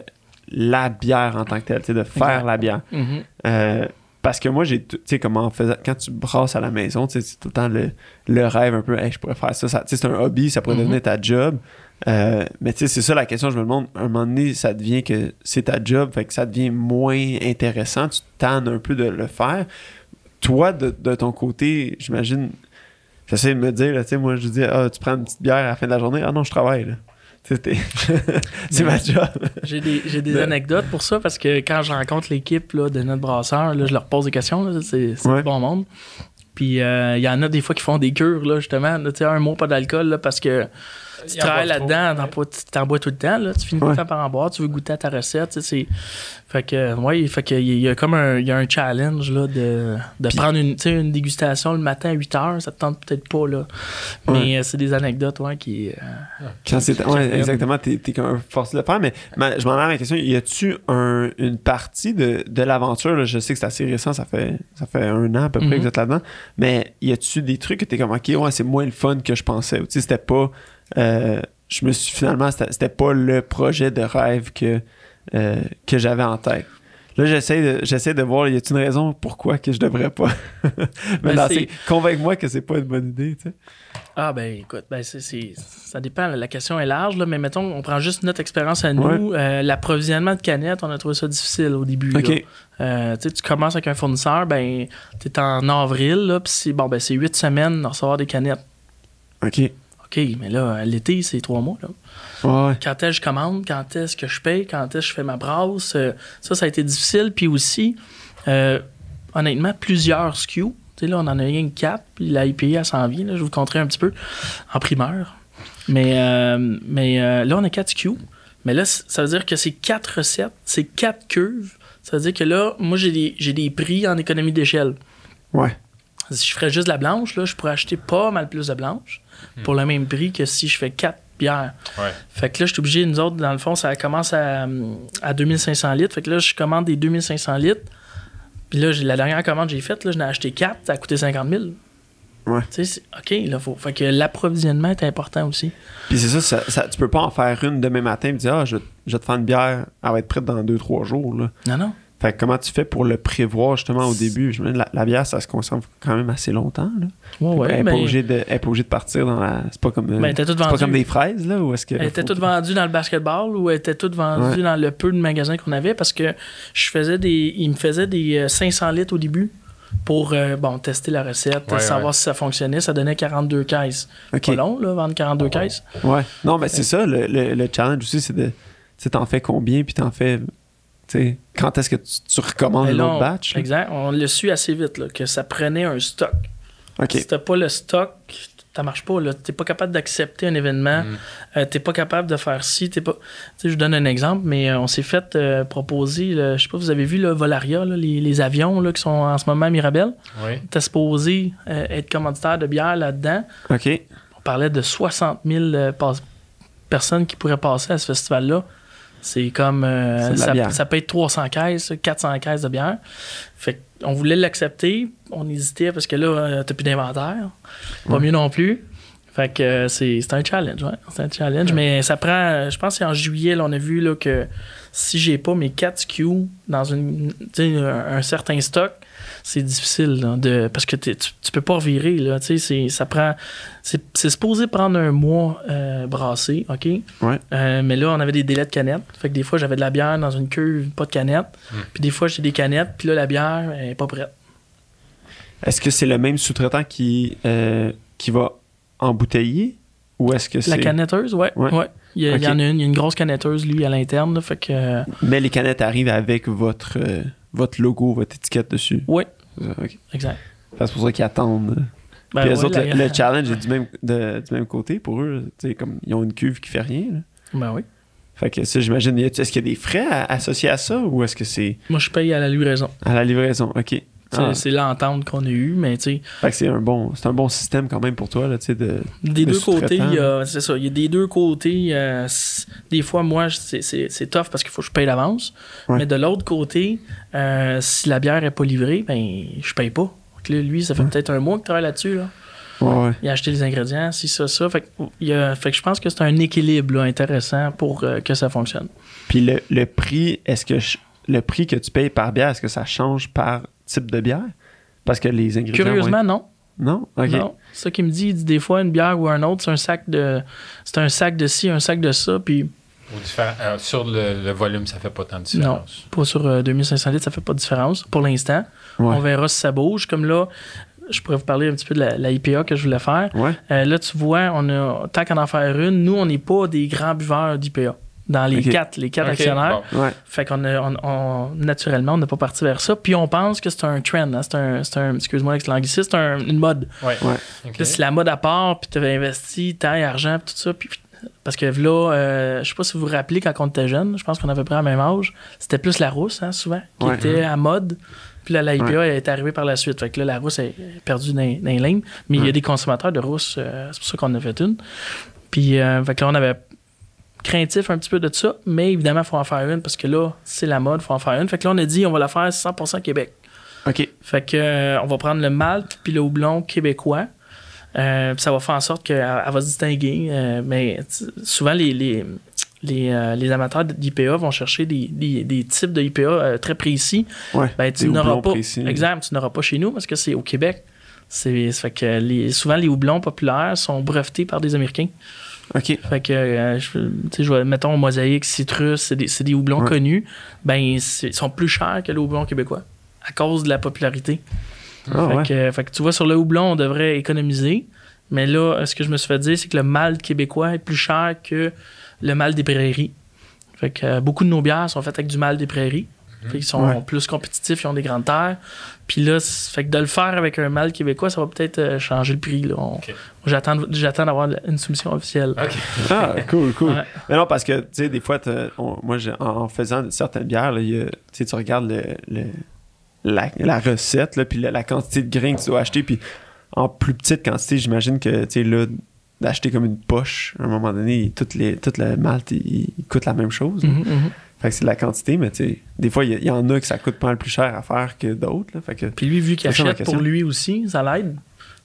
la bière en tant que telle, tu sais, de faire la bière. Mhm. Euh, parce que moi, j'ai, tu sais, comment on faisait, quand tu brasses à la maison, tu sais, c'est tout le temps le, le rêve un peu, hey, je pourrais faire ça. ça tu sais, c'est un hobby, ça pourrait Mhm. devenir ta job. Euh, mais tu sais, c'est ça la question, je me demande, à un moment donné, ça devient que c'est ta job, fait que ça devient moins intéressant, tu tannes un peu de le faire. Toi, de, de ton côté, j'imagine, j'essaie de me dire, là, tu sais, moi, je dis, ah, tu prends une petite bière à la fin de la journée, ah non, je travaille, là. C'est ma job. J'ai des, j'ai des De- anecdotes pour ça parce que quand je rencontre l'équipe là, de notre brasseur, là, je leur pose des questions. là, c'est c'est Ouais. du bon monde. Puis euh, il y en a des fois qui font des cures, là, justement. là, tu sais, un mot pas d'alcool là, parce que tu travailles là-dedans, ouais. t'en bois- tu t'en bois tout le temps. Là, tu finis tout Ouais. le temps par en boire, tu veux goûter à ta recette. tu sais, c'est- Fait que, ouais, fait que, il y a- comme un, il y a un challenge là, de, de prendre une, tu sais, une dégustation le matin à 8 heures. Ça te tente peut-être pas. Là. Mais euh, c'est des anecdotes ouais, qui. euh, Quand c'est, Qui- ouais, qui- exactement, t'es, t'es comme forcé de le faire, mais ma- je m'en ai à ma question, y a-tu un, une partie de, de l'aventure, là, je sais que c'est assez récent, ça fait, ça fait un an à peu près Mhm. que vous êtes là-dedans, mais y a-tu des trucs que t'es comme, ok, ouais, c'est moins le fun que je pensais, ou tu sais, c'était pas, euh, je me suis finalement, c'était, pas le projet de rêve que, euh, que j'avais en tête. Là, j'essaie de, j'essaie de voir, y a-t-il une raison pourquoi que je devrais pas? mais Ben, convainc-moi que c'est pas une bonne idée, tu sais. Ah ben écoute, ben c'est, ça dépend. La question est large, là, mais mettons, on prend juste notre expérience à nous. Euh, l'approvisionnement de canettes, on a trouvé ça difficile au début. Euh, tu tu commences avec un fournisseur, ben t'es en avril, puis c'est bon, ben c'est huit semaines de recevoir des canettes. Ok. OK, mais là, l'été, c'est trois mois. Là. Ouais. Quand est-ce que je commande, quand est-ce que je paye, quand est-ce que je fais ma brasse? euh, ça, ça a été difficile. Puis aussi, euh, honnêtement, plusieurs SKU. Là, on en a rien que quatre, puis la IPA, elle s'en vient. là. je vous contrer un petit peu en primeur. Mais, euh, mais euh, là, on a quatre SKU. Mais là, ça veut dire que c'est quatre recettes, c'est quatre cuves. Ça veut dire que là, moi, j'ai des, j'ai des prix en économie d'échelle. Ouais. Si je ferais juste la blanche, là, je pourrais acheter pas mal plus de blanche pour le même prix que si je fais quatre bières. Ouais. Fait que là, je suis obligé, nous autres, dans le fond, ça commence à, à 2500 litres. Fait que là, je commande des 2500 litres. Puis là, j'ai- la dernière commande que j'ai faite, là, j'en ai acheté 4, ça a coûté 50 000. Ouais. Tu sais, c'est- OK, là, faut. Fait que l'approvisionnement est important aussi. Puis c'est ça, ça, ça- tu peux pas en faire une demain matin et dire Ah, je, je vais te faire une bière, elle va être prête dans 2-3 jours. Là. Non, non. Fait que comment tu fais pour le prévoir justement au début? Je me dis, la, la bière, ça se conserve quand même assez longtemps. Là. Ouais, elle, ouais. est pas obligée de, elle est pas obligée de partir dans la. C'est pas comme, euh, ben, c'est pas comme des fraises, là? Ou est-ce que. Elle était toute vendue dans le basketball ou elle était toute vendue Ouais. dans le peu de magasins qu'on avait parce que je faisais des. Il me faisait des euh, 500 litres au début pour euh, bon, tester la recette, Ouais, savoir ouais. si ça fonctionnait. Ça donnait 42 caisses. Ok. Pas long, là, vendre 42 caisses. Ouais. Non, mais c'est ça, le, le- le challenge aussi, c'est de. Tu sais, t'en fais combien, puis t'en fais. Tu quand est-ce que tu, tu recommandes Mais un là, autre on- batch? là? Exact. On l'a su assez vite là, que ça prenait un stock. Ok. Si t'as pas le stock, ça marche pas. Là. T'es pas capable d'accepter un événement. Mm. Euh, t'es pas capable de faire ci. T'es pas... Tu je vous donne un exemple, mais euh, on s'est fait euh, proposer, je sais pas, vous avez vu le Volaria, là, les, les avions là, qui sont en ce moment à Mirabel? Oui. T'es supposé euh, être commanditaire de bière là-dedans. Ok. On parlait de 60 000 euh, pas- personnes qui pourraient passer à ce festival-là. C'est comme. euh, ça, ça peut être 300 caisses, 400 caisses de bière. Fait qu'on voulait l'accepter. On hésitait parce que là, euh, t'as plus d'inventaire. Pas Ouais. mieux non plus. Fait que euh, c'est c'est un challenge, ouais. C'est un challenge. Mais ça prend. Je pense que c'est en juillet, là, on a vu là, que si j'ai pas mes 4 SKU dans une, un certain stock, c'est difficile là, de, parce que tu, tu peux pas revirer. Là, tu sais, c'est- ça prend. C'est c'est supposé prendre un mois euh, brassé, OK? Ouais. Euh, mais là, on avait des délais de canettes. Fait que des fois, j'avais de la bière dans une cuve, pas de canette. Hmm. Puis des fois, j'ai des canettes, puis là, la bière elle est pas prête. Est-ce que c'est le même sous-traitant qui, euh, qui va embouteiller? Ou est-ce que c'est. La canetteuse, ouais. Ouais. ouais. Il, y a- il y Ok. en a une, il y a une grosse canetteuse, lui, à l'interne. là, Fait que. euh, Mais les canettes arrivent avec votre, euh, votre logo, votre étiquette dessus. ouais, Exact. C'est pour ça qu'ils attendent. Ben Puis ouais, autres, le, le challenge est du même, de- du même côté pour eux. Comme ils ont une cuve qui fait rien. là. Ben oui. Fait que ça, j'imagine, est-ce qu'il y a des frais à- associés à ça ou est-ce que c'est Moi, je paye à la livraison. à la livraison? OK. C'est Ah. c'est l'entente qu'on a eue, mais tu sais, c'est un bon, c'est un bon système quand même pour toi, là, tu sais, de... des deux côtés, il y a- c'est ça, il y a des deux côtés. euh, des fois, moi, c'est- tough parce qu'il faut que je paye d'avance. Ouais. Mais de l'autre côté, euh, si la bière n'est pas livrée, ben, je paye pas. Donc là, lui, ça fait Ouais. peut-être un mois qu'il travaille là-dessus. Là. Ouais. Il a acheté les ingrédients, si ça, ça. Fait que, il y a- fait que je pense que c'est un équilibre là, intéressant pour euh, que ça fonctionne. Puis le, le prix, est-ce que je- le prix que tu payes par bière, est-ce que ça change par type de bière? Parce que les ingrédients... Curieusement, non. vont être- Non? OK. Non. C'est ça qu'il me dit. Il dit des fois, une bière ou un autre, c'est un sac de. C'est un sac de ci, un sac de ça, puis euh, sur le, le volume, ça fait pas tant de différence. pas sur euh, 2500 litres, ça fait pas de différence pour l'instant. Ouais. On verra si ça bouge. Comme là, je pourrais vous parler un petit peu de la, la IPA que je voulais faire. Ouais. Euh, là, tu vois, on a, tant qu'en en faire une, nous, on n'est pas des grands buveurs d'IPA. Dans les quatre, les quatre actionnaires. bon. Ouais. Fait qu'on a- on, on- naturellement, on n'est pas parti vers ça. Puis on pense que c'est un trend. hein. C'est un, c'est un- excuse-moi avec l'anglicisme, c'est un- une mode. Ouais. Ouais. Ok. Là, si la mode à part, puis tu avais investi temps et argent, puis tout ça, puis parce que là, euh, je sais pas si vous vous rappelez quand on était jeune, je pense qu'on avait près à même âge, c'était plus la rousse, hein, souvent, qui Ouais. était à mode. Puis là, la IPA Ouais. est arrivée par la suite. Fait que là, la rousse est perdue dans, dans les lignes. Mais il y a des consommateurs de rousse, euh, c'est pour ça qu'on en a fait une. Puis, euh, fait que là, on avait craintif un petit peu de ça, mais évidemment, il faut en faire une parce que là, c'est la mode, il faut en faire une. Fait que là, on a dit, on va la faire 100% Québec. OK. Fait que euh, on va prendre le malt puis le houblon québécois. Euh, ça va faire en sorte qu'elle elle va se distinguer. euh, mais souvent, les, les, les, les amateurs d'IPA vont chercher des, des, des types de IPA très précis. Ouais. Ben, tu n'auras pas. précis. Exact, tu n'auras pas chez nous parce que c'est au Québec. C'est, fait que les, souvent, les houblons populaires sont brevetés par des Américains. OK. Fait que, euh, je, tu sais, je mettons, mosaïque, citrus, c'est des, des houblons Ouais. connus. Ben, ils sont plus chers que les houblons québécois à cause de la popularité. Ah, fait, ouais. que, fait que tu vois, sur le houblon, on devrait économiser. Mais là, ce que je me suis fait dire, c'est que le malt québécois est plus cher que le malt des prairies. Fait que euh, beaucoup de nos bières sont faites avec du malt des prairies. Fait qu'ils sont Ouais. plus compétitifs, ils ont des grandes terres. Puis là, fait que de le faire avec un malt québécois, ça va peut-être euh, changer le prix. J'attends, j'attends d'avoir une soumission officielle. Ah, cool, cool. Ouais. Mais non, parce que, tu sais, des fois, on- moi, en, en faisant certaines bières, là, il y a- tu regardes le, le- la, la recette, là, puis la, la quantité de grains que tu dois acheter, puis en plus petite quantité, j'imagine que, tu sais, là, d'acheter comme une poche, à un moment donné, tout, les, le malt, il, il coûte la même chose. Mhm, mhm. Fait que c'est de la quantité, mais tu sais, des fois, il y, en a que ça coûte pas mal plus cher à faire que d'autres, là. Fait que, Puis lui, vu qu'il achète pour lui aussi, ça l'aide?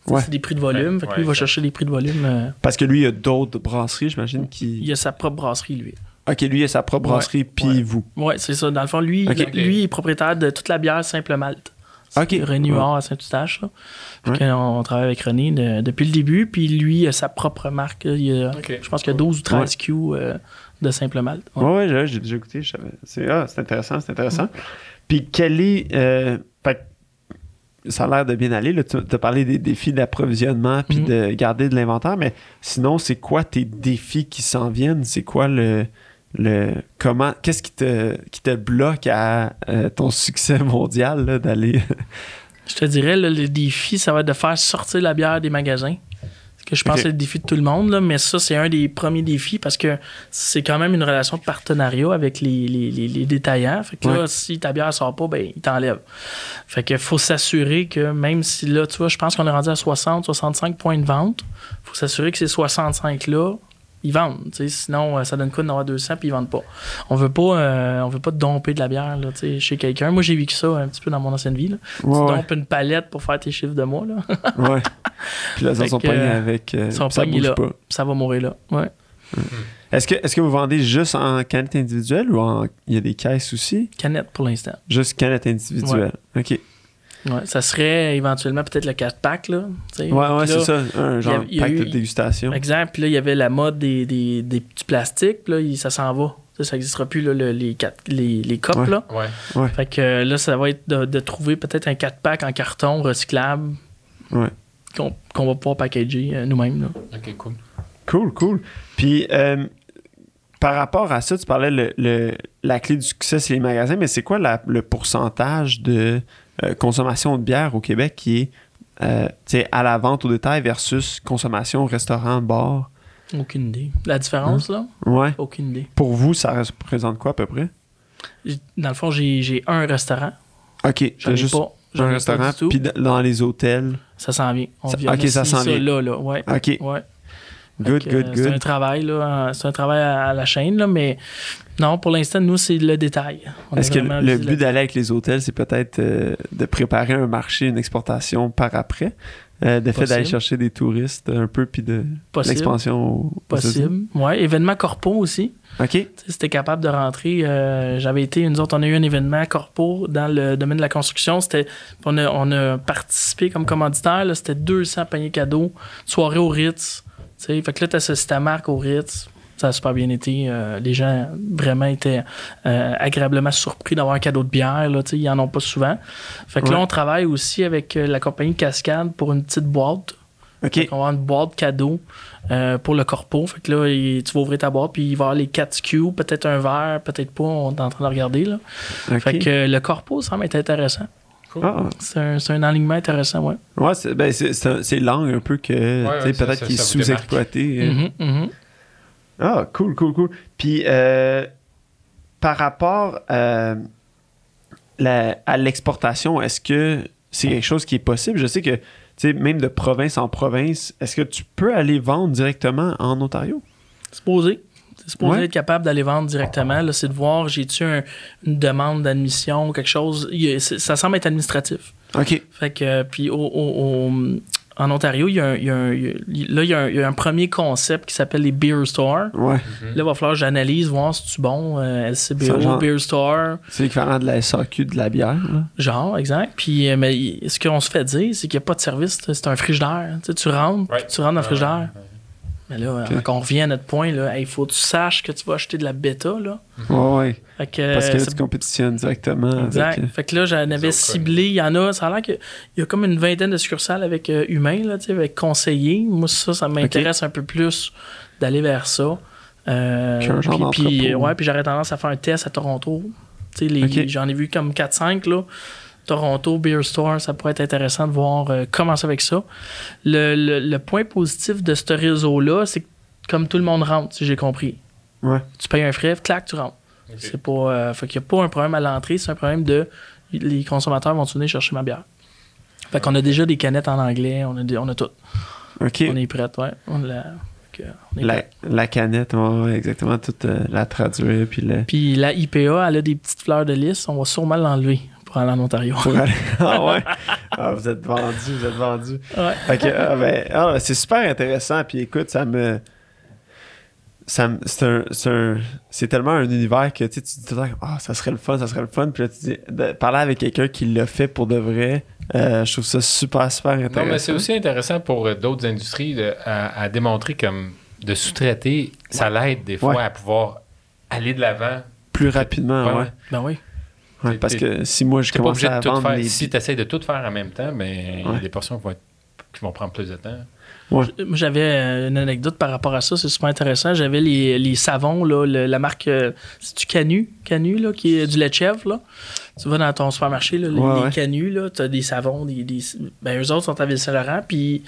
Ouais. C'est des prix de volume. Ouais, fait que ouais, lui, il va chercher des prix de volume. euh, parce que lui, il y a d'autres brasseries, j'imagine, qui... il a sa propre brasserie, lui. Ok, lui, il a sa propre brasserie, puis ouais. vous. Ouais, c'est ça. Dans le fond, lui, il- lui il est propriétaire de toute la bière Simple Malte. Ok. René Ouais. Huard à Saint-Eustache. On travaille avec René de- depuis le début. Puis lui, il a sa propre marque. Il a-. Je pense qu'il y a 12 ou 13 Q euh, de Simple Malte. Ouais. Ouais, ouais, j'ai- déjà écouté. C'est ah, c'est intéressant, c'est intéressant. Puis, quel est. euh, fait ça a l'air de bien aller. Là. Tu as parlé des défis d'approvisionnement puis Mhm. de garder de l'inventaire, mais sinon, c'est quoi tes défis qui s'en viennent? C'est quoi le. le comment Qu'est-ce qui te, qui te bloque à euh, ton succès mondial d'aller? Je te dirais, là, le défi, ça va être de faire sortir la bière des magasins. Que je pense que c'est le défi de tout le monde, là, mais ça, c'est un des premiers défis parce que c'est quand même une relation de partenariat avec les, les- les- les détaillants. Fait que là, Ouais. si ta bière sort pas, ben, ils t'enlèvent. Fait que faut s'assurer que même si là, tu vois, je pense qu'on est rendu à 60, 65 points de vente, faut s'assurer que ces 65-là, ils vendent. Sinon, euh, ça donne quoi d'en avoir 200 puis ils vendent pas. On veut pas, euh, on veut pas domper de la bière là, chez quelqu'un. Moi, j'ai vécu ça un petit peu dans mon ancienne vie. là. Ouais, Tu ouais. dompes une palette pour faire tes chiffres de mois, là. ouais. Puis là, ils sont pognés euh, avec. euh, ça bouge là. pas. ça va mourir là. Ouais. Est-ce que, est-ce que vous vendez juste en canette individuelle ou en- il y a des caisses aussi? Canette pour l'instant. Juste canette individuelle. OK. Ouais. Ça serait éventuellement peut-être le 4-pack, là. Ouais, ouais, c'est ça. Un genre il y a pack eu- de dégustation. Exemple, puis là, il y avait la mode des, des, des petits plastiques, puis là, il- ça s'en va. Ça, ça n'existera plus, là, le- les, quatre- les, les copes, Ouais. là. Ouais. Fait que là, ça va être de, de trouver peut-être un 4-pack en carton recyclable Ouais. qu'on qu'on va pouvoir packager euh, nous-mêmes, là. OK, cool. Cool, cool. Puis, euh, par rapport à ça, tu parlais le, le- la clé du succès, c'est les magasins, mais c'est quoi la- le pourcentage de euh, consommation de bière au Québec qui est euh, à la vente au détail versus consommation au restaurant, bar? Aucune idée. La différence, là? Ouais. Aucune idée. Pour vous, ça représente quoi à peu près? Dans le fond, j'ai j'ai un restaurant. OK, J'en ai juste pas. Ai un restaurant, puis dans les hôtels. Ça s'en vient. On Ça- vient ok, ça d'essayer s'en vient. là, là. Ouais. OK, Ouais. Good, good, euh, C'est un good. travail, là. C'est un travail à, la chaîne, là, mais non, pour l'instant, nous, c'est le détail. Est-ce que le but d'aller avec les hôtels, c'est peut-être euh, de préparer un marché, une exportation par après? Euh, de fait d'aller chercher des touristes un peu, puis de Possible. l'expansion Possible. Ouais, événement corpo aussi. OK. C'était capable de rentrer. euh, J'avais été, nous autres, on a eu un événement corpo dans le domaine de la construction. C'était, on, a, on a participé comme commanditaire. C'était 200 paniers cadeaux, soirée au Ritz. Fait que là, tu associé ta marque au Ritz. Ça a super bien été. euh, les gens vraiment étaient euh, agréablement surpris d'avoir un cadeau de bière. Là, ils en ont pas souvent. Fait que là, on travaille aussi avec euh, la compagnie Cascade pour une petite boîte. OK. Fait qu'on va avoir une boîte cadeau euh, pour le corpo. Fait que là, il- tu vas ouvrir ta boîte, puis il va y avoir les 4 SKU, peut-être un verre, peut-être pas, on est en train de regarder. Là. Fait que le corpo semble être intéressant. Ah, C'est un, c'est un alignement intéressant, ouais. ouais, c'est ben, c'est- c'est un- c'est l'angle un peu que, ouais, peut-être qu'il est sous-exploité. euh. Mhm, mhm. Ah, cool, cool, cool. Puis, euh, par rapport euh, la- à l'exportation, est-ce que c'est quelque chose qui est possible? Je sais que, tu sais, même de province en province, est-ce que tu peux aller vendre directement en Ontario? Supposé. C'est supposé Ouais. être capable d'aller vendre directement. Là, c'est de voir, j'ai-tu un- une demande d'admission ou quelque chose. Il ça semble être administratif. OK. Fait que, puis au, au- au- en Ontario, il y a un, il y a un- il y a- là, il y, a un, il y a un premier concept qui s'appelle les Beer Store. Ouais. Là, il va falloir que j'analyse, voir si c'est bon. euh, LCBO, genre- Beer Store, C'est l'équivalent de la SAQ de la bière, là. genre, exact. Puis, euh, mais ce qu'on se fait dire, c'est qu'il n'y a pas de service. C'est un frigidaire. Tu, sais, tu rentres, Ouais. tu rentres dans le Ouais, frigidaire. ouais, Mais là, quand on revient à notre point, là, il faut que tu saches que tu vas acheter de la bêta. Là. Ouais. Que, Parce que là, c'est- tu compétitionnes directement. Exact. avec, euh, Fait que là, j'en avais ciblé. Il y en a, ça a l'air qu'il y a comme une vingtaine de succursales avec euh, humains, là, tu sais, avec conseillers. Moi, ça, ça m'intéresse un peu plus d'aller vers ça. Euh, Qu'un genre puis, ouais, puis j'aurais tendance à faire un test à Toronto. Tu sais, les- Ok. J'en ai vu comme 4-5, là. Toronto Beer Store, ça pourrait être intéressant de voir euh, commencer avec ça. Le, le- le point positif de ce réseau-là, c'est que comme tout le monde rentre, si j'ai compris. Ouais. Tu payes un frais, clac, tu rentres. Ok. C'est pas. euh, fait qu'il n'y a pas un problème à l'entrée, c'est un problème de. Les consommateurs vont venir chercher ma bière? Fait qu'on a déjà des canettes en anglais, on a, des- on a tout. On est prêt, ouais. On, l'a- on est La, prêt. la canette, ouais, ouais, exactement, toute euh, la traduire, puis le... Puis la IPA, elle a des petites fleurs de lys, on va sûrement l'enlever pour aller en Ontario. Pour aller... Ah ouais? Ah, vous êtes vendu, vous êtes vendu. Ouais. Ah, ben, ah, c'est super intéressant. Puis écoute, ça me. Ça me- c'est un, c'est un- c'est tellement un univers que tu sais, tu te dis tout le temps, ah, ça serait le fun, ça serait le fun. Puis là, tu dis, de parler avec quelqu'un qui l'a fait pour de vrai, euh, je trouve ça super, super intéressant. Non, mais c'est aussi intéressant pour euh, d'autres industries de- à, à démontrer comme de sous-traiter, ça l'aide des fois Ouais. à pouvoir aller de l'avant. plus rapidement, ouais. Ouais. Ben oui. Ouais, parce que si moi je Tu n'es pas obligé de à tout vendre faire. les. Si tu essaies de tout faire en même temps, ben, il y a Ouais. des portions qui vont, être- qui vont prendre plus de temps. Moi, J'avais euh, une anecdote par rapport à ça, c'est super intéressant. J'avais les, les savons, là, le- la marque, euh, c'est-tu Canu, Canu, là, qui est du lait de chèvre, là. Tu vas dans ton supermarché, là, les, Ouais, les ouais. Canu, là, tu as des savons, des, des- ben, eux autres sont à Ville-Saint-Laurent, puis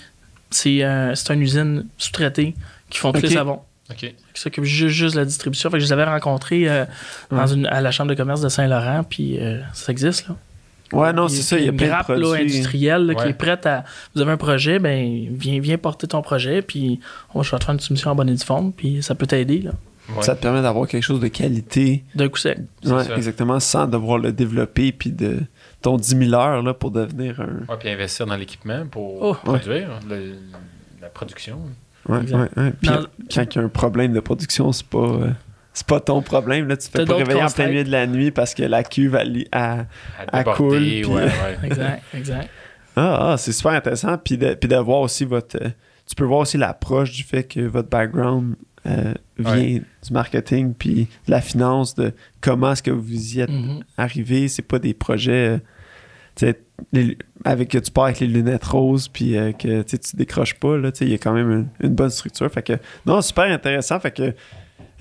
c'est un- c'est une usine sous-traitée qui font tous les savons. Qui s'occupe juste, juste de la distribution. Fait que je les avais rencontrés euh, dans une, à la Chambre de commerce de Saint-Laurent, puis euh, ça existe, là. Ouais, non, c'est ça, il y a une plein de là, produits. industrielle là, qui est prête à. Vous avez un projet, ben viens, viens porter ton projet, puis on va te faire une soumission en bonne et due forme, puis ça peut t'aider là. Ouais. Ça te permet d'avoir quelque chose de qualité, D'un coup sec. C'est ouais, exactement, sans devoir le développer, puis de ton 10 000 heures là, pour devenir un. Ouais, puis investir dans l'équipement pour Oh. produire le- la production. Ouais, ouais, ouais. Puis Dans- quand il y a un problème de production, c'est pas. euh, c'est pas ton problème. Là, tu te fais pas réveiller en plein milieu de la nuit parce que la cuve elle, déborder, puis- ouais, ouais. Exact, exact. Ah, ah, c'est super intéressant. Puis de, puis de voir aussi votre. euh, tu peux voir aussi l'approche du fait que votre background euh, vient Ouais. du marketing puis de la finance, de comment est-ce que vous y êtes Mhm. arrivé. C'est pas des projets. Les- avec que tu pars avec les lunettes roses puis euh, que tu décroches pas là il y a quand même une, une bonne structure. Fait que non super intéressant. Fait que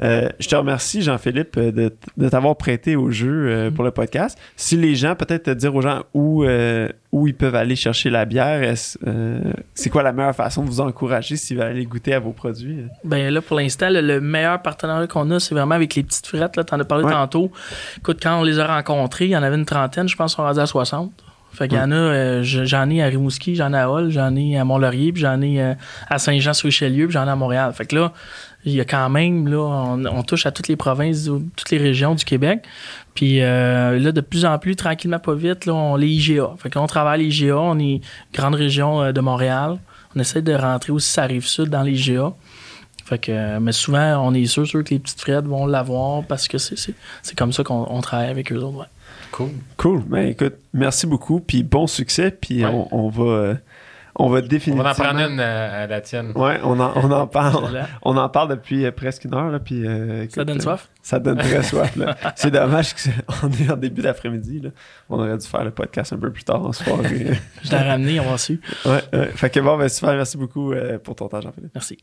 euh, je te remercie Jean-Philippe euh, de, de t'avoir prêté au jeu euh, pour le podcast si les gens peut-être te dire aux gens où euh, où ils peuvent aller chercher la bière c'est quoi la meilleure façon de vous encourager s'ils veulent aller goûter à vos produits? Ben là, pour l'instant, le, le meilleur partenariat qu'on a, c'est vraiment avec les petites frettes. Là, t'en as parlé Ouais. tantôt. Écoute, quand on les a rencontrés, il y en avait une trentaine, je pense qu'on rendus à 60. Fait qu'il y en a, euh, je- j'en ai à Rimouski, j'en ai à Hall, j'en ai à Mont-Laurier, puis j'en ai euh, à Saint-Jean-sur-Richelieu, puis j'en ai à Montréal. Fait que là, il y a quand même, là, on, on touche à toutes les provinces, ou toutes les régions du Québec. Puis euh, là, de plus en plus, tranquillement, pas vite, là, on les IGA. Fait que là, on travaille les IGA, on est grande région euh, de Montréal. On essaie de rentrer aussi ça rive sud dans les IGA. Fait que, mais souvent, on est sûr, sûr que les petites frettes vont l'avoir parce que c'est, c'est, c'est comme ça qu'on on travaille avec eux autres. ouais. Cool. cool ben écoute merci beaucoup puis bon succès puis Ouais. on, on va euh, on va On définitivement va en prendre une à, à la tienne. ouais on en, on en parle. On en parle depuis euh, presque une heure, là, puis... euh, Ça donne euh, soif? Ça donne très soif. C'est dommage qu'on est en début d'après-midi, là. On aurait dû faire le podcast un peu plus tard en soirée. Je l'ai ramené, on va su. ouais, ouais. Fait que bon, ben super, merci beaucoup euh, pour ton temps, Jean-Philippe. Merci.